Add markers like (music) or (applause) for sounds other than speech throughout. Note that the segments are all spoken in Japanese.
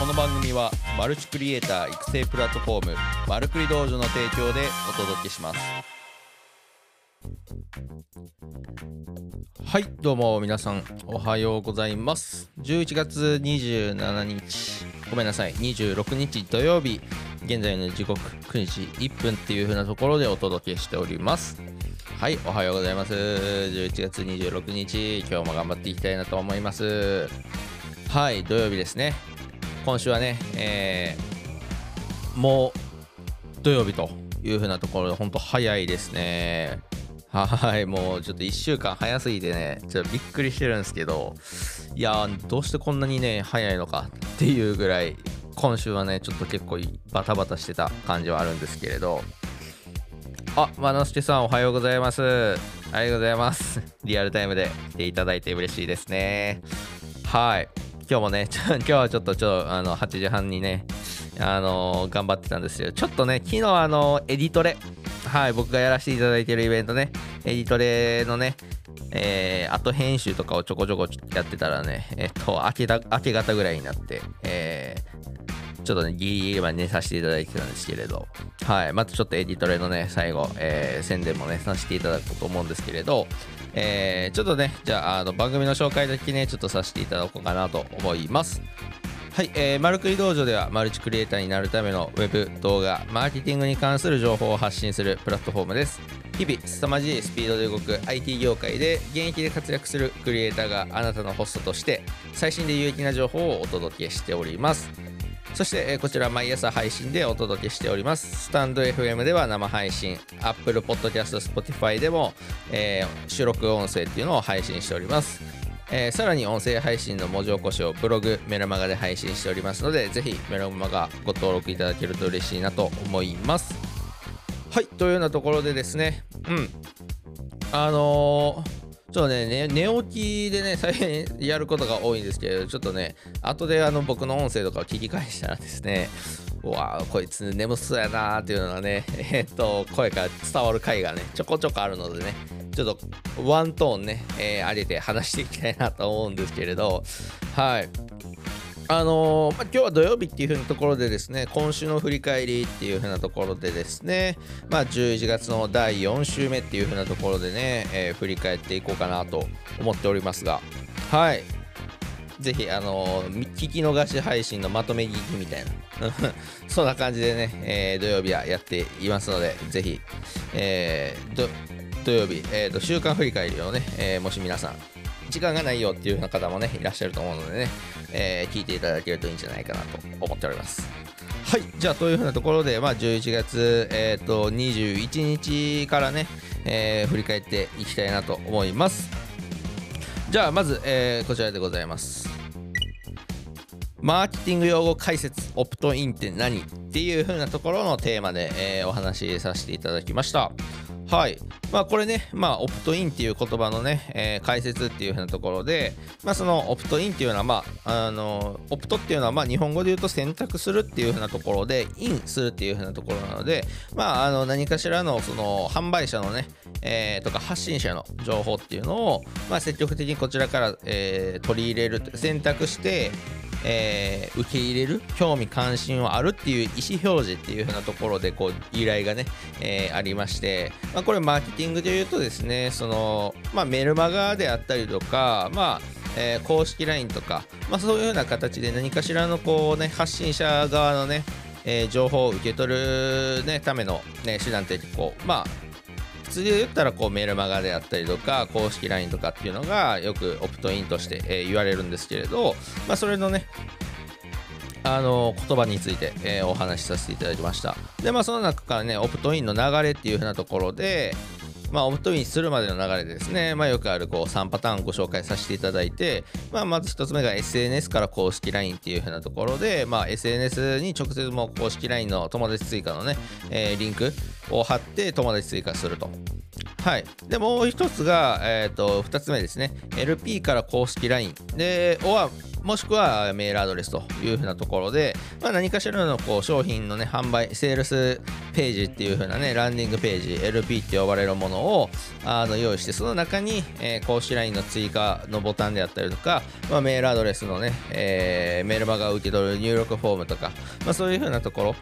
この番組はマルチクリエイター育成プラットフォームマルクリ道場の提供でお届けします。はいどうも皆さんおはようございます。11月27日ごめんなさい。26日土曜日現在の時刻9時1分っていう風なところでお届けしております。はいおはようございます。11月26日今日も頑張っていきたいなと思います。はい土曜日ですね。今週はね、えー、もう土曜日という風なところで本当早いですねはいもうちょっと1週間早すぎてねちょっとびっくりしてるんですけどいやどうしてこんなにね早いのかっていうぐらい今週はねちょっと結構バタバタしてた感じはあるんですけれどあ、まなすけさんおはようございます。ありがとうございます。リアルタイムで来ていただいて嬉しいですね。はい。今日もね、(laughs) 今日はちょっとちょっとあの8時半にね、あのー、頑張ってたんですよ。ちょっとね、昨日あのエディトレ、はい、僕がやらせていただいてるイベントね、エディトレのね、えー、後編集とかをちょこちょこやってたらね、えっと、明けた明け方ぐらいになって、えーちょっとね、ギリギリまで寝させていただいてたんですけれど、はい、またちょっとエディトレのね、最後、えー、宣伝もね、させていただこうと思うんですけれど、えー、ちょっとね、じゃあ、あの番組の紹介だけね、ちょっとさせていただこうかなと思います。はい、えー、マルクリ道場ではマルチクリエイターになるためのウェブ動画マーケティングに関する情報を発信するプラットフォームです日々凄まじいスピードで動く IT 業界で現役で活躍するクリエイターがあなたのホストとして最新で有益な情報をお届けしておりますそして、えこちら毎朝配信でお届けしております。スタンド FM では生配信、Apple Podcast、Spotify でも、えー、収録音声っていうのを配信しております。えー、さらに音声配信の文字起こしをブログ、メルマガで配信しておりますので、ぜひメルマガご登録いただけると嬉しいなと思います。はい、というようなところでですね、うん。あのーちょっとね、寝起きでね、大変やることが多いんですけど、ちょっとね、後であの僕の音声とかを聞き返したらですね、うわこいつ眠そうやなーっていうのがね、(laughs) えー、っと、声から伝わる回がね、ちょこちょこあるのでね、ちょっとワントーンね、えー、上げて話していきたいなと思うんですけれど、はい。あのー、まあ、今日は土曜日っていう風なところでですね、今週の振り返りっていう風なところでですね、まあ、11月の第4週目っていう風なところでね、えー、振り返っていこうかなと思っておりますが、はい。ぜひ、あのー、聞き逃し配信のまとめ聞きみたいな、(laughs) そんな感じでね、え土曜日はやっていますので、ぜひ、え土曜日、えーと、週間振り返りをね、えもし皆さん、時間がないよっていうような方もね、いらっしゃると思うのでね、えー、聞いていただけるといいんじゃないかなと思っております。はい、じゃあというふうなところで、まあ、11月、えーと、21日からね、えー、振り返っていきたいなと思います。じゃあまず、えー、こちらでございます。マーケティング用語解説オプトインって何？っていう風なところのテーマで、えー、お話しさせていただきました。はい。まあこれね、まあオプトインっていう言葉のね、えー、解説っていう風なところで、まあそのオプトインっていうのは、まあ、あの、オプトっていうのは、まあ日本語で言うと選択するっていう風なところで、インするっていう風なところなので、まああの何かしらのその販売者のね、えー、とか発信者の情報っていうのを、まあ積極的にこちらから、えー、取り入れる、選択して、えー、受け入れる興味関心はあるっていう意思表示っていう風なところでこう依頼がね、えー、ありまして、まあ、これマーケティングで言うとですねその、まあ、メルマガであったりとか、まあえー、公式 LINE とか、まあ、そういうような形で何かしらのこう、ね、発信者側のね、え、情報を受け取る、ね、ための、ね、手段ってこう、まあ、普通で言ったらこうメルマガであったりとか公式 LINE とかっていうのがよくオプトインとして、え、言われるんですけれど、まあ、それのねあの言葉について、え、お話しさせていただきました。でまあその中からねオプトインの流れっていうふうなところでまあ、オプトインするまでの流れでですね、まあ、よくあるこう3パターンご紹介させていただいて、まあ、まず1つ目が SNS から公式 LINE っていう風なところで、まあ、SNS に直接も公式 LINE の友達追加のね、えー、リンクを貼って友達追加すると。はい。で、もう一つが、え、ー、と、二つ目ですね。LP から公式 LINE。で、は、もしくはメールアドレスというふうなところで、まあ、何かしらのこう商品のね販売セールスページっていうふうなねランディングページ LP って呼ばれるものをあの用意してその中に、えー、公式 LINE の追加のボタンであったりとか、まあ、メールアドレスのね、えー、メールマガを受け取る入力フォームとか、まあ、そういうふうなとこ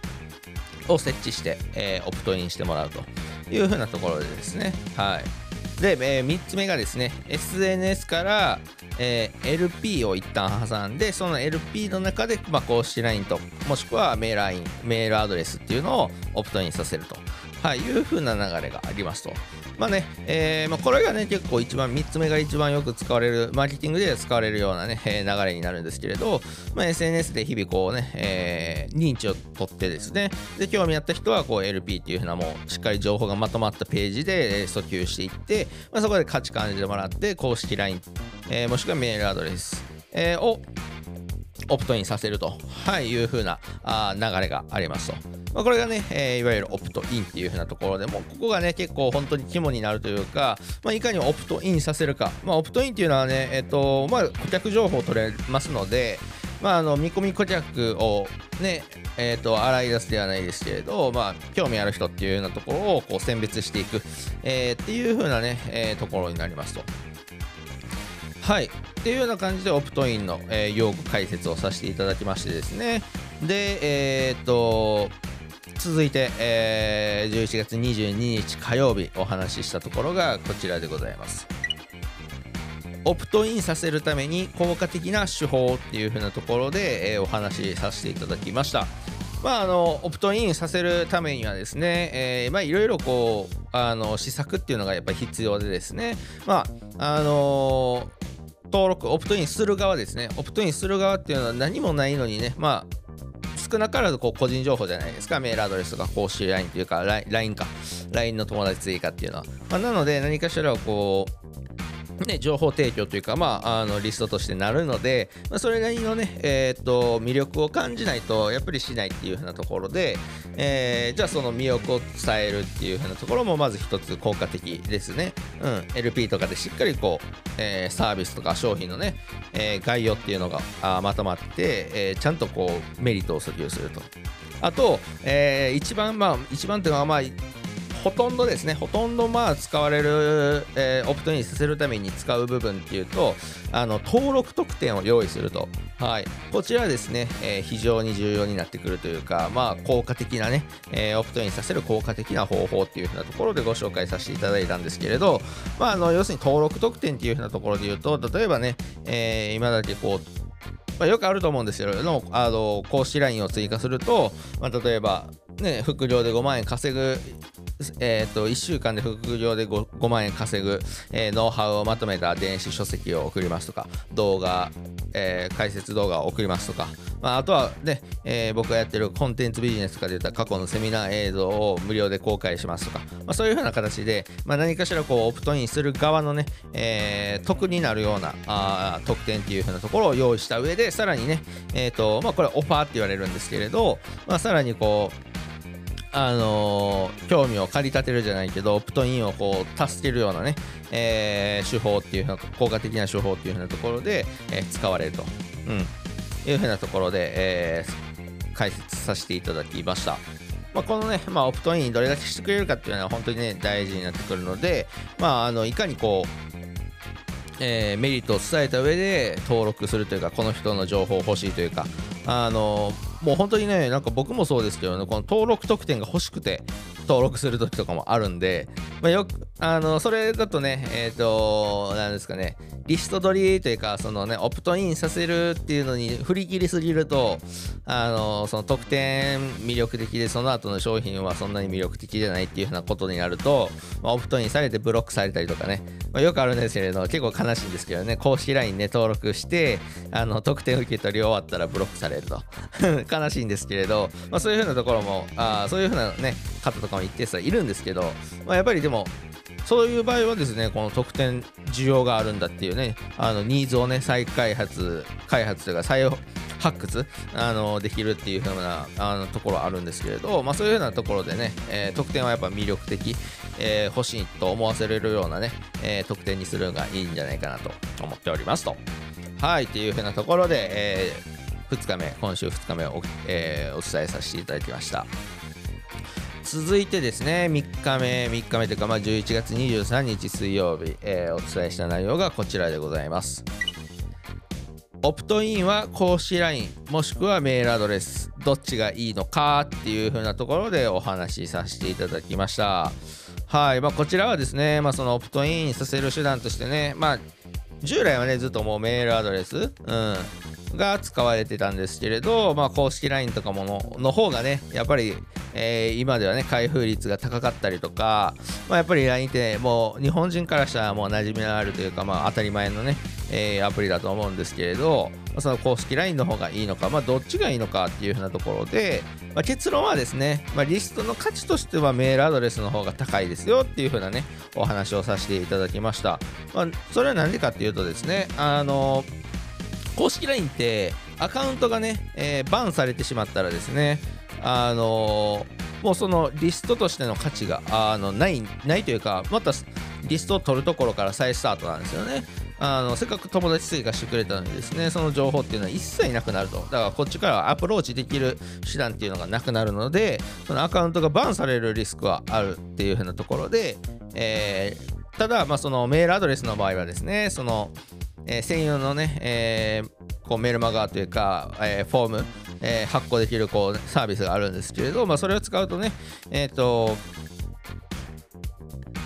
ろを設置して、えー、オプトインしてもらうというふうなところでですね。はい。で、えー、3つ目がですね SNS から、えー、LP を一旦挟んでその LP の中で、まあ、公式 LINE ともしくはメール LINE メールアドレスっていうのをオプトインさせると、はい、いう風な流れがありますと。まあね、えーまあ、これがね、結構一番、3つ目が一番よく使われる、マーケティングで使われるようなね、え、流れになるんですけれど、まあ、SNS で日々こうね、えー、認知を取ってですね、で、興味あった人はこう LP っていうふうなもう、しっかり情報がまとまったページで訴求していって、まあ、そこで価値感じてもらって、公式 LINE、え、もしくはメールアドレス、え、をオプトインさせると、はい、いう風なあ流れがありますと。まあ、これがね、えー、いわゆるオプトインっていう風なところでもここがね結構本当に肝になるというか、まあ、いかにオプトインさせるか、まあ、オプトインっていうのはね、えっ、ー、とまあ、顧客情報を取れますので、まあ、あの見込み顧客をね、えーと、洗い出すではないですけれど、まあ、興味ある人っていうようなところをこう選別していく、えー、っていう風なね、えー、ところになりますと。はい。ていうような感じでオプトインの、えー、用語解説をさせていただきましてですね。で、えっ、と、続いて、えー、11月22日火曜日お話ししたところがこちらでございます。オプトインさせるために効果的な手法っていう風なところで、えー、お話しさせていただきました。まあ、あのオプトインさせるためにはですね、えー、まあ、いろいろこうあの施策っていうのがやっぱり必要でですね、まああの、登録オプトインする側ですね。オプトインする側っていうのは何もないのにね。まあ少なからずこう個人情報じゃないですか。メールアドレスとか公式 LINE というか LINE か。LINE の友達追加っていうのは、まあ、なので何かしらをこうね、情報提供というか、まあ、あのリストとしてなるので、まあ、それなりのね、えー、っと魅力を感じないとやっぱりしないっていう風なところで、えー、じゃあその魅力を伝えるっていう風なところもまず一つ効果的ですね。うん、LP とかでしっかりこう、えー、サービスとか商品のね、え概要っていうのがあまとまって、えちゃんとこうメリットを訴求すると。あと、え一番まあ一番っていうのはまあほとんどですね、ほとんどまあ使われる、えー、オプトインさせるために使う部分っていうと、あの登録特典を用意すると。はい、こちらですね、えー、非常に重要になってくるというか、まあ、効果的なね、えー、オプトインさせる効果的な方法っていう風なところでご紹介させていただいたんですけれど、まあ、あの要するに登録特典っていう風なところで言うと、例えばね、え、今だけこう、まあ、よくあると思うんですけどのあの公式 LINE を追加すると、まあ、例えば、ね、副業で5万円稼ぐえーと、1週間で副業で 5, 5万円稼ぐ、えー、ノウハウをまとめた電子書籍を送りますとか動画、えー、解説動画を送りますとか、まあ、あとはね、えー、僕がやってるコンテンツビジネスかで言った過去のセミナー映像を無料で公開しますとか、まあ、そういうふうな形で、まあ、何かしらこうオプトインする側のね、えー、得になるようなあ特典っていうふうなところを用意した上でさらにね、えーとまあ、これオファーって言われるんですけれど、まあ、さらにこうあのー、興味を駆り立てるじゃないけど、オプトインをこう助けるようなね、えー、手法っていうふうな、効果的な手法っていうふうなところで、えー、使われると、うん、いうふうなところで、え、解説させていただきました。まあ、このね、まあ、オプトインどれだけしてくれるかっていうのは本当にね、大事になってくるので、まあ、あのいかにこう、えー、メリットを伝えた上で登録するというかこの人の情報を欲しいというかあのもう本当にねなんか僕もそうですけどねこの登録特典が欲しくて登録する時とかもあるんで、まあ、よくあのそれだとねえっ、ー、と何ですかねリスト取りというかそのねオプトインさせるっていうのに振り切りすぎるとあのその特典魅力的でその後の商品はそんなに魅力的じゃないっていうふうなことになると、まあ、オプトインされてブロックされたりとかね、まあ、よくあるんですけれど結構悲しいんですけどね公式 LINE ね登録してあの特典受け取り終わったらブロックされると。(laughs) 悲しいんですけれど、まあ、そういうふうなところもあそういうふうなね方とかも一定数いるんですけど、まあ、やっぱりでもそういう場合はですねこの特典需要があるんだっていうねあのニーズをね再開発開発というか再発掘あのできるっていう風なあのところあるんですけれど、まあ、そういうようなところでね、えー、特典はやっぱ魅力的、えー、欲しいと思わせれるようなね、えー、特典にするのがいいんじゃないかなと思っておりますと。はいっていうふうなところで、えー、2日目今週2日目を、え、お伝えさせていただきました続いてですね3日目3日目というか、まあ、11月23日水曜日、えー、お伝えした内容がこちらでございます。オプトインは公式 LINE もしくはメールアドレスどっちがいいのかっていう風なところでお話しさせていただきました。はいまあ、こちらはですね、まあ、そのオプトインさせる手段としてね、まあ、従来はねずっともうメールアドレス、うん、が使われてたんですけれど、まあ、公式 LINE とかものの方がねやっぱりえー、今ではね開封率が高かったりとか、まあ、やっぱり LINE ってもう日本人からしたらもう馴染みのあるというか、まあ、当たり前のね、えー、アプリだと思うんですけれどまその公式 LINE の方がいいのか、まあ、どっちがいいのかっていうふうなところで、まあ、結論はですね、まあ、リストの価値としてはメールアドレスの方が高いですよっていうふうなねお話をさせていただきました、まあ、それは何でかっていうとですねあの公式 LINE ってアカウントがね、えー、バンされてしまったらですねあのもうそのリストとしての価値があのないないというかまたリストを取るところから再スタートなんですよね。あのせっかく友達追加してくれたのにですねその情報っていうのは一切なくなるとだからこっちからアプローチできる手段っていうのがなくなるのでそのアカウントがバンされるリスクはあるっていう風なところで、えー、ただまあそのメールアドレスの場合はですねその、えー、専用のね、えー、こうメルマガというか、えフォームえ、発行できるこうサービスがあるんですけれど、まあ、それを使うとね、えっ、と、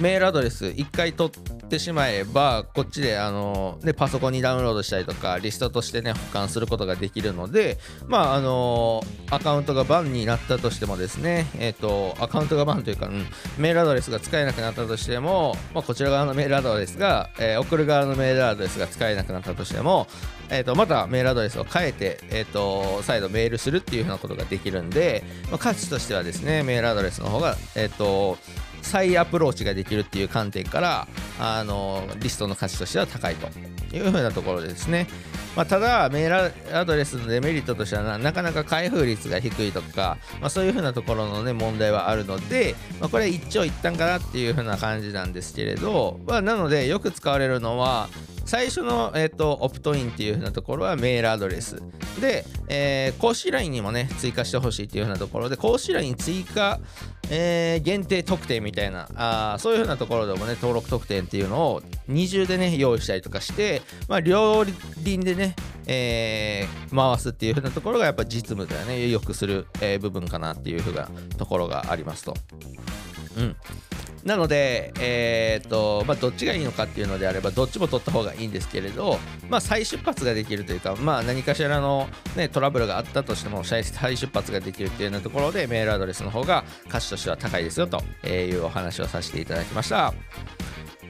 メールアドレス1回取っててしまえばこっちであのでパソコンにダウンロードしたりとかリストとしてね保管することができるのでまああのアカウントがバンになったとしてもですねえっ、とアカウントがバンというか、うん、メールアドレスが使えなくなったとしても、まあ、こちら側のメールアドレスが、え、送る側のメールアドレスが使えなくなったとしてもえーと、またメールアドレスを変えて、えーと、再度メールするっていうふうなことができるんで、まあ、価値としてはですねメールアドレスの方が、えーと再アプローチができるっていう観点からあのリストの価値としては高いというふうなところですね、まあ、ただメールアドレスのデメリットとしてはなかなか開封率が低いとか、まあ、そういうふうなところの、ね、問題はあるので、まあ、これは一長一短かなっていうふうな感じなんですけれど、まあ、なのでよく使われるのは最初の、えーと、オプトインっていう風なところはメールアドレス。で、えー、公式 LINE にもね追加してほしいっていう風なところで公式 LINE 追加、えー、限定特典みたいなあそういう風なところでもね登録特典っていうのを二重でね用意したりとかして、まあ、両輪でね、えー、回すっていう風なところがやっぱ実務ではねよくする、えー、部分かなっていう風なところがありますと。うんなので、えーとまあ、どっちがいいのかっていうのであればどっちも取った方がいいんですけれど、まあ、再出発ができるというか、まあ、何かしらの、ね、トラブルがあったとしても再出発ができるっていうようなところでメールアドレスの方が価値としては高いですよというお話をさせていただきました。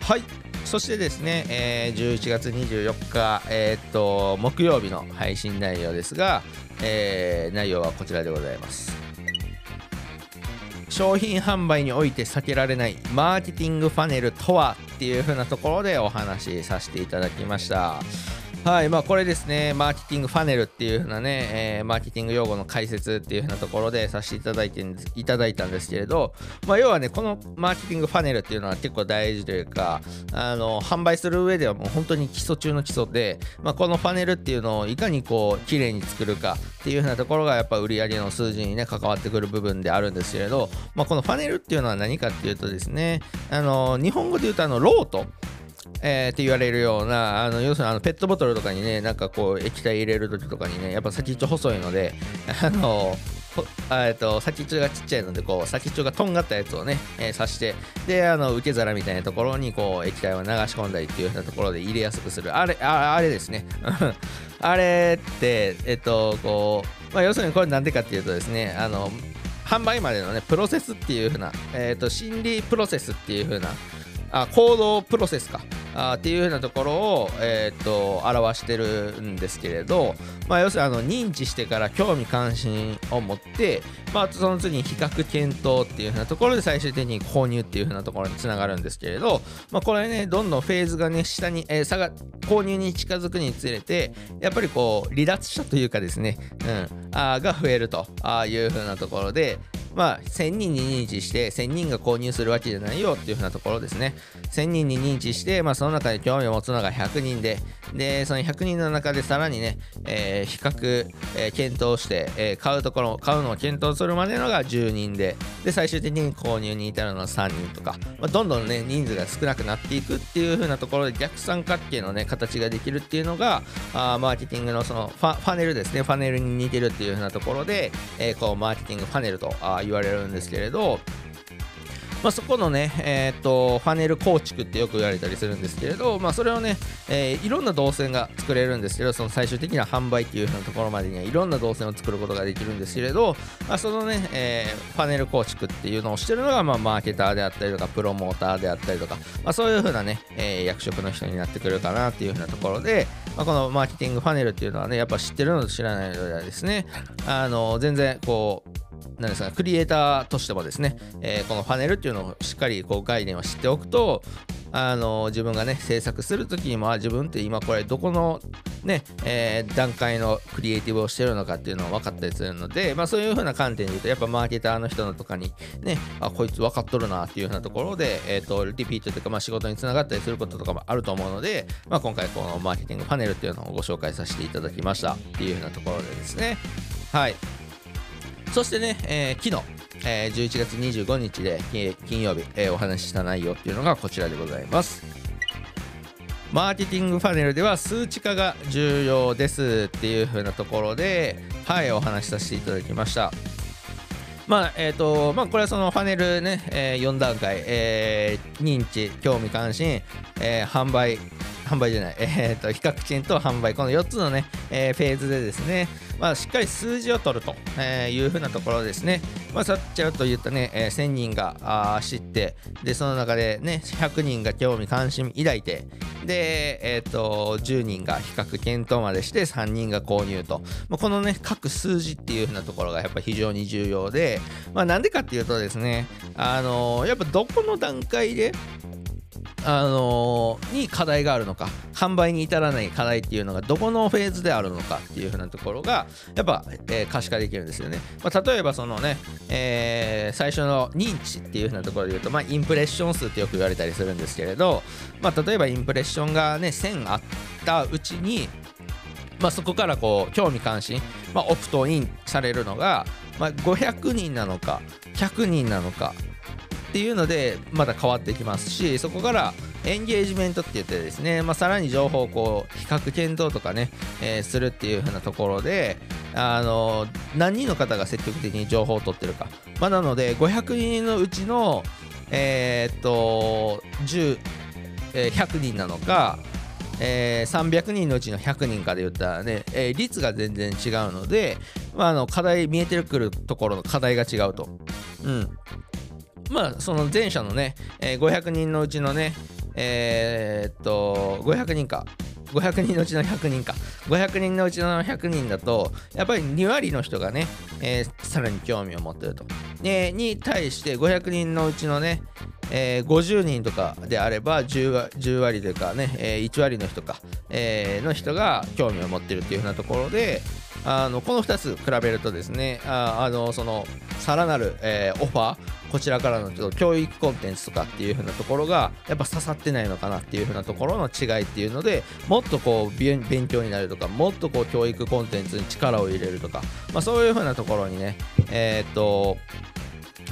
はいそしてですね、えー、11月24日、えー、っと木曜日の配信内容ですが、えー、内容はこちらでございます。商品販売において避けられないマーケティングファネルとはっていう風なところでお話しさせていただきました。はい、まあこれですね、マーケティングファネルっていう風なね、えー、マーケティング用語の解説っていう風なところでさせていただいていただいたんですけれど、まあ要はね、このマーケティングファネルっていうのは結構大事というか、あの、販売する上ではもう本当に基礎中の基礎で、まあこのファネルっていうのをいかにこう、綺麗に作るかっていう風なところがやっぱ売り上げの数字にね、関わってくる部分であるんですけれど、まあこのファネルっていうのは何かっていうとですね、あの、日本語で言うとあの、ロート、えー、って言われるようなあの要するにあのペットボトルとかにねなんかこう液体入れる時とかにねやっぱ先っちょ細いのであのえっと先っちょがちっちゃいのでこう先っちょがとんがったやつをね、えー、刺してであの受け皿みたいなところにこう液体を流し込んだりっていうようなところで入れやすくする。あれああれですね。(laughs) あれってえっとこう、まあ、要するにこれなんでかっていうとですねあの販売までのねプロセスっていう風な、えっと心理プロセスっていう風なあ行動プロセスか。あっていうようなところを、えー、と表してるんですけれど、まあ、要するにあの認知してから興味関心を持って、まあ、その次に比較検討っていうようなところで最終的に購入っていうようなところにつながるんですけれど、まあ、これねどんどんフェーズがね下に、えー、差が購入に近づくにつれてやっぱりこう離脱者というかですね、うん、あが増えるというふうなところでまあ、1000人に認知して1000人が購入するわけじゃないよっていうふうなところですね。1000人に認知して、まあ、その中で興味を持つのが100人で。でその100人の中でさらにね、えー、比較、えー、検討して、えー、買うところ買うのを検討するまでのが10人で。で最終的に購入に至るのは3人とか、まあ、どんどんね人数が少なくなっていくっていう風なところで逆三角形のね形ができるっていうのがあーマーケティングのそのファファネルですね。ファネルに似てるっていう風なところで、えー、こうマーケティングファネルとあ言われるんですけれどまあ、そこのね、えー、っとファネル構築ってよく言われたりするんですけれど、まあ、それをね、えー、いろんな動線が作れるんですけどその最終的な販売っていう風なところまでにはいろんな動線を作ることができるんですけれど、まあ、そのね、えー、ファネル構築っていうのをしてるのが、まあ、マーケターであったりとかプロモーターであったりとか、まあ、そういう風なね、えー、役職の人になってくるかなっていう風なところで、まあ、このマーケティングファネルっていうのはねやっぱ知ってるのと知らないのではですねあの全然こうなんですかクリエイターとしてもですね、えー、このパネルっていうのをしっかりこう概念を知っておくとあの自分がね制作する時にも自分って今これどこのね、えー、段階のクリエイティブをしてるのかっていうのを分かったりするので、まあ、そういう風な観点で言うとやっぱマーケターの人のとかにねあこいつ分かっとるなっていう風なところで、えーと、リピートというか、まあ、仕事につながったりすることとかもあると思うので、まあ、今回このマーケティングパネルっていうのをご紹介させていただきましたっていう風なところでですね。はい。そしてね、えー、昨日、えー、11月25日で金曜日、えー、お話しした内容っていうのがこちらでございます。マーケティングパネルでは数値化が重要ですっていう風なところで、はい、お話しさせていただきました。まあ、えっ、ー、と、まあ、これはそのパネルね、えー、4段階、えー、認知、興味関心、えー、販売、販売じゃない、えーと、比較値と販売、この4つのね、えー、フェーズでですね、まあ、しっかり数字を取るとえいうふうなところですね。まあ、さっちゃうと言ったね、えー、1000人があ知って、で、その中でね、100人が興味関心抱いて、で、えっ、ー、と、10人が比較検討までして3人が購入と。まあ、このね、各数字っていうふうなところがやっぱ非常に重要で、まあ、なんでかっていうとですね、あのー、やっぱどこの段階であのー、に課題があるのか販売に至らない課題っていうのがどこのフェーズであるのかっていうふうなところがやっぱ、えー、可視化できるんですよね、まあ、例えばそのね、えー、最初の認知っていうふうなところで言うと、まあ、インプレッション数ってよく言われたりするんですけれど、まあ、例えばインプレッションがね1000あったうちにまあ、そこからこう興味関心、まあ、オプトインされるのが、まあ、500人なのか100人なのかっていうのでまた変わってきますしそこからエンゲージメントって言ってですね、まあ、さらに情報をこう比較検討とかね、えー、するっていう風なところであの何人の方が積極的に情報を取ってるか、まあ、なので500人のうちのえー、っと10、えー、100人なのかえー、300人のうちの100人かで言ったらね、えー、率が全然違うので、まあ、あの課題見えてくるところの課題が違うと。うん、まあその前者のね、えー、500人のうちのねえー、っと500人か。500人のうちの100人か。500人のうちの100人だとやっぱり2割の人がね、えー、さらに興味を持ってると、えに対して500人のうちのね、えー、50人とかであれば 10, 10割というかね、えー、1割の人か、えー、の人が興味を持ってるっていう風なところであのこの2つ比べるとですねああのそのさらなる、えー、オファーこちらからのちょっと教育コンテンツとかっていう風なところがやっぱ刺さってないのかなっていう風なところの違いっていうのでもっとこう勉強になるとかもっとこう教育コンテンツに力を入れるとか、まあ、そういう風なところにねえー、っと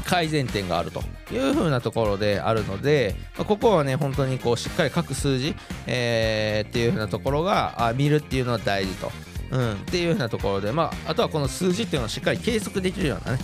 改善点があるという風なところであるので、ま、ここはね本当にこうしっかり各数字、えー、っていう風なところがあ見るっていうのは大事と。うん、っていうようなところで、まあ、あとはこの数字っていうのをしっかり計測できるようなね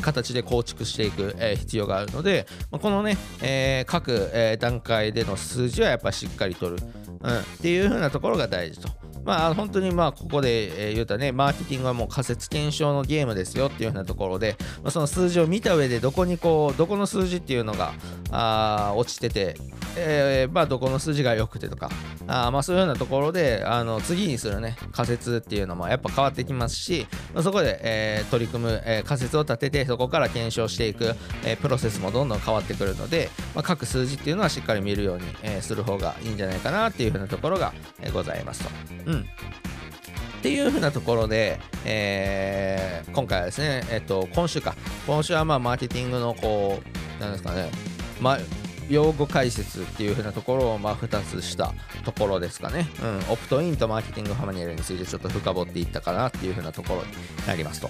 形で構築していく、えー、必要があるので、まあ、このね、えー、各、えー、段階での数字はやっぱりしっかり取る、うん、っていう風なところが大事と。まあ、本当にまあここで、え言うたね、マーケティングはもう仮説検証のゲームですよっていうようなところで、まあ、その数字を見た上でどこにこう、どこの数字っていうのがあ落ちてて、えー、まあどこの数字が良くてとか、あまあそういうようなところで、あの次にするね、仮説っていうのもやっぱ変わってきますし、まあ、そこで、えー、取り組む、えー、仮説を立てて、そこから検証していく、えプロセスもどんどん変わってくるので、まあ、各数字っていうのはしっかり見るように、えする方がいいんじゃないかなっていうふうなところが、えございますと。う。っていうふうなところで、えー、今回はですね、えっと、今週か、今週はまあマーケティングのこう、なんですかね、ま、用語解説っていう風なところをまあ2つしたところですかね、うん、オプトインとマーケティングハマニエルについてちょっと深掘っていったかなっていう風なところになりますと。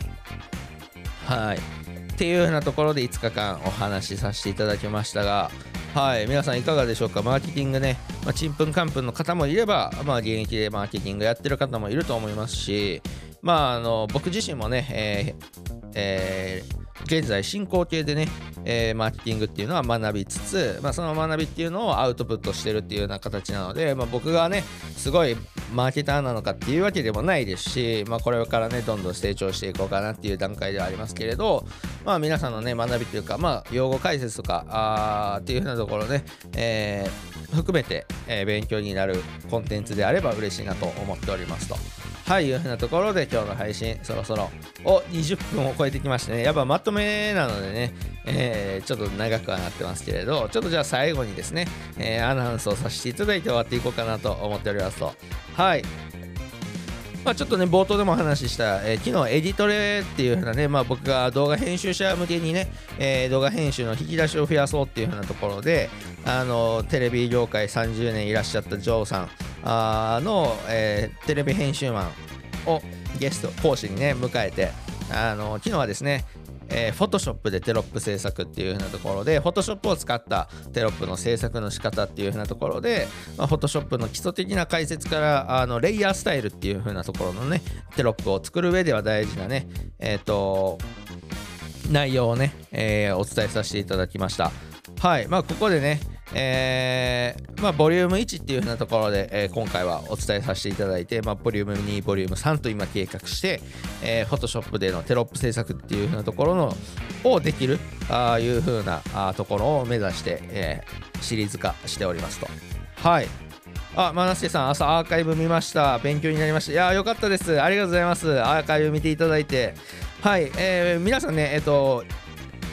はい。っていう風なところで5日間お話しさせていただきましたが、はい、皆さんいかがでしょうか、マーケティングね、ま、ちんぷんかんぷんの方もいれば、まあ、現役でマーケティングやってる方もいると思いますし、まあ、あの僕自身もね、えーえー現在進行形でね、えー、マーケティングっていうのは学びつつ、まあ、その学びっていうのをアウトプットしてるっていうような形なので、まあ、僕がねすごいマーケターなのかっていうわけでもないですし、まあ、これからねどんどん成長していこうかなっていう段階ではありますけれど、まあ、皆さんのね学びというか、まあ、用語解説とかあっていうふうなところね、えー、含めて、えー、勉強になるコンテンツであれば嬉しいなと思っておりますと。はい、いうふうなところで今日の配信そろそろお20分を超えてきましてね、やっぱまとめなのでね、えー、ちょっと長くはなってますけれど、ちょっとじゃあ最後にですね、えー、アナウンスをさせていただいて終わっていこうかなと思っておりますと。はい。まあ、ちょっとね、冒頭でもお話しした、えー、昨日エディトレっていう風なね、まあ、僕が動画編集者向けにね、えー、動画編集の引き出しを増やそうっていう風なところで、あのテレビ業界30年いらっしゃったジョーさんあの、えー、テレビ編集マンをゲスト講師にね迎えてあの昨日はですねえー、フォトショップでテロップ制作っていう風なところで、フォトショップを使ったテロップの制作の仕方っていう風なところで、まあ、フォトショップの基礎的な解説から、あのレイヤースタイルっていう風なところのね、テロップを作る上では大事なね、えっ、ー、と、内容をね、えー、お伝えさせていただきました。はい、まあ、ここでね、えー、まあ、ボリューム1っていう風なところで、えー、今回はお伝えさせていただいて、まあ、ボリューム2、ボリューム3と今計画して、えー、Photoshop でのテロップ制作っていう風なところのをできるあいう風なあところを目指して、えー、シリーズ化しておりますと。はい。あ、マナスケさん、朝アーカイブ見ました。勉強になりました。いやよかったです。ありがとうございます。アーカイブ見ていただいて。はい、えー、皆さんね、えっ、と、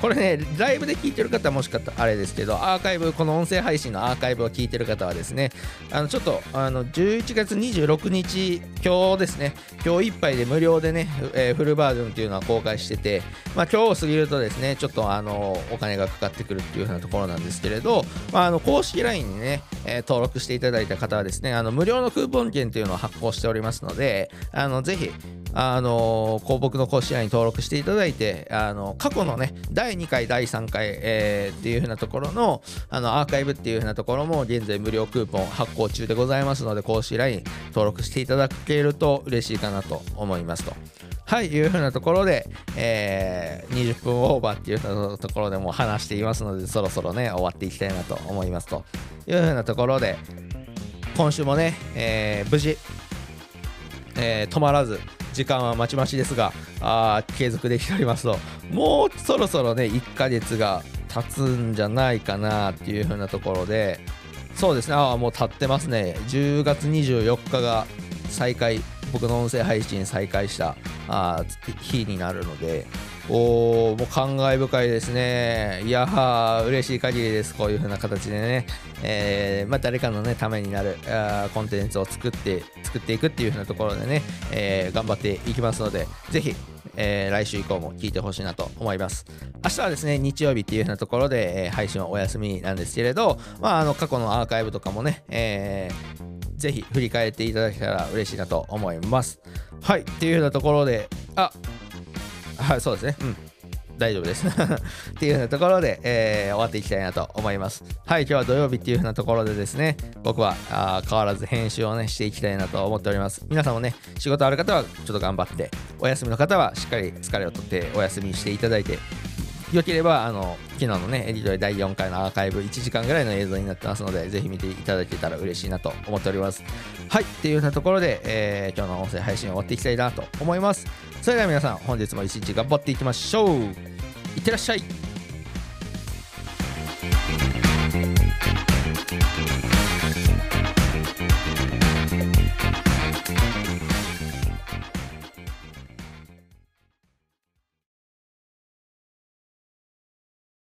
これね、ライブで聞いてる方はもしかしたらあれですけど、アーカイブ、この音声配信のアーカイブを聞いてる方はですね、あのちょっとあの11月26日、今日ですね、今日いっぱいで無料でね、えー、フルバージョンっていうのは公開してて、まあ、今日を過ぎるとですね、ちょっとあのお金がかかってくるっていう風なところなんですけれど、まあ、あの公式 LINE にね、えー、登録していただいた方はですね、あの無料のクーポン券っていうのを発行しておりますので、あのぜひ、あのー、僕の公式 LINE に登録していただいて、あの過去のね、第2回、第3回、えー、っていう風なところのあのアーカイブっていう風なところも現在無料クーポン発行中でございますので、公式 LINE 登録していただけると嬉しいかなと思いますと。はい、いう風なところで、えー、20分オーバーっていう風なところでも話していますので、そろそろね、終わっていきたいなと思いますという風なところで、今週もね、えー、無事、えー、止まらず、時間はまちまちですが、あ継続できておりますと、もうそろそろね、1ヶ月が経つんじゃないかなっていう風なところで、そうですね、あ、もう経ってますね。10月24日が再開、僕の音声配信再開したあ日になるので、おもう感慨深いですね。いやー、嬉しい限りです。こういう風な形でね、えー、まあ、誰かの、ね、ためになるあコンテンツを作って作っていくっていう風なところでね、えー、頑張っていきますので、ぜひ、えー、来週以降も聞いてほしいなと思います。明日はですね、日曜日っていう風なところで、え配信はお休みなんですけれど、まあ、あの過去のアーカイブとかもね、えぜひ振り返っていただけたら嬉しいなと思います。はい、っていうようなところで、あはい、そうですね。うん。大丈夫です (laughs) っていうようなところで、えー、終わっていきたいなと思います。はい、今日は土曜日っていうふうなところでですね、僕はあ変わらず編集をね、していきたいなと思っております。皆さんもね、仕事ある方はちょっと頑張って、お休みの方はしっかり疲れをとってお休みしていただいて、よければあの昨日のねエディトで第4回のアーカイブ1時間ぐらいの映像になってますのでぜひ見ていただけたら嬉しいなと思っております。はいっていうようなところで、えー、今日の音声配信を終わっていきたいなと思います。それでは皆さん本日も一日頑張っていきましょう。いってらっしゃい。